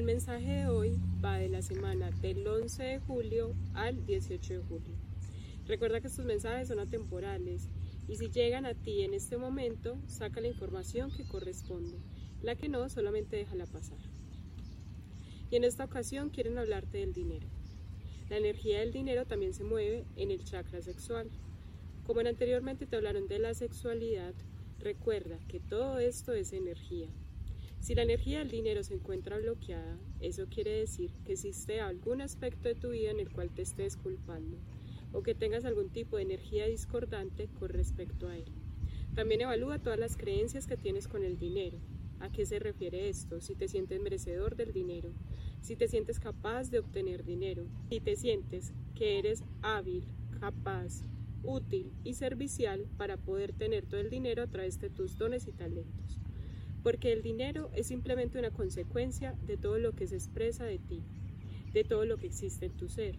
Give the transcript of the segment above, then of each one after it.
mensaje de hoy va de la semana del 11 de julio al 18 de julio. Recuerda que estos mensajes son atemporales y si llegan a ti en este momento, saca la información que corresponde. La que no, solamente déjala pasar. Y en esta ocasión quieren hablarte del dinero. La energía del dinero también se mueve en el chakra sexual. Como anteriormente te hablaron de la sexualidad, recuerda que todo esto es energía. Si la energía del dinero se encuentra bloqueada, eso quiere decir que existe algún aspecto de tu vida en el cual te estés culpando o que tengas algún tipo de energía discordante con respecto a él. También evalúa todas las creencias que tienes con el dinero. ¿A qué se refiere esto? Si te sientes merecedor del dinero, si te sientes capaz de obtener dinero, si te sientes que eres hábil, capaz, útil y servicial para poder tener todo el dinero a través de tus dones y talentos porque el dinero es simplemente una consecuencia de todo lo que se expresa de ti, de todo lo que existe en tu ser,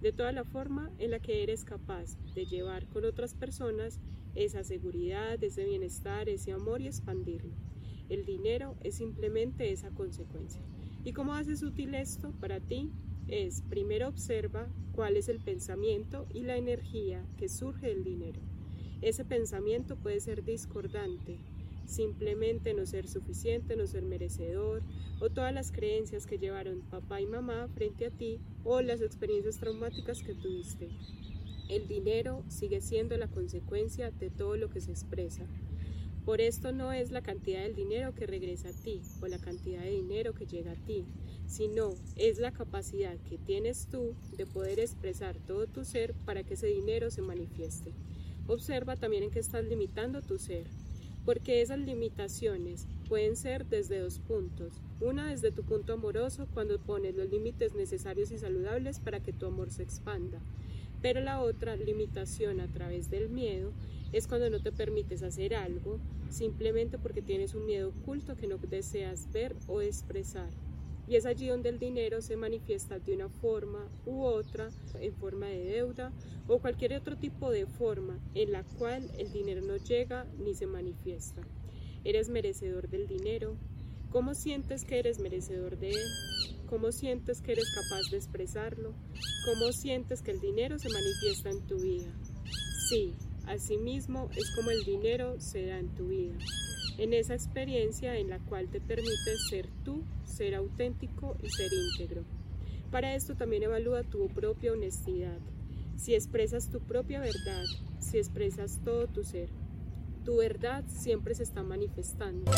de toda la forma en la que eres capaz de llevar con otras personas esa seguridad, ese bienestar, ese amor y expandirlo. El dinero es simplemente esa consecuencia. ¿Y cómo haces útil esto para ti? Es primero observa cuál es el pensamiento y la energía que surge del dinero. Ese pensamiento puede ser discordante, simplemente no ser suficiente, no ser merecedor, o todas las creencias que llevaron papá y mamá frente a ti, o las experiencias traumáticas que tuviste. El dinero sigue siendo la consecuencia de todo lo que se expresa. Por esto no es la cantidad del dinero que regresa a ti o la cantidad de dinero que llega a ti, sino es la capacidad que tienes tú de poder expresar todo tu ser para que ese dinero se manifieste. Observa también en qué estás limitando tu ser, porque esas limitaciones pueden ser desde dos puntos. Una desde tu punto amoroso, cuando pones los límites necesarios y saludables para que tu amor se expanda. Pero la otra limitación a través del miedo es cuando no te permites hacer algo simplemente porque tienes un miedo oculto que no deseas ver o expresar. Y es allí donde el dinero se manifiesta de una forma u otra, en forma de deuda o cualquier otro tipo de forma en la cual el dinero no llega ni se manifiesta. ¿Eres merecedor del dinero? ¿Cómo sientes que eres merecedor de él? ¿Cómo sientes que eres capaz de expresarlo? ¿Cómo sientes que el dinero se manifiesta en tu vida? Sí, asimismo es como el dinero se da en tu vida en esa experiencia en la cual te permites ser tú, ser auténtico y ser íntegro. Para esto también evalúa tu propia honestidad, si expresas tu propia verdad, si expresas todo tu ser. Tu verdad siempre se está manifestando.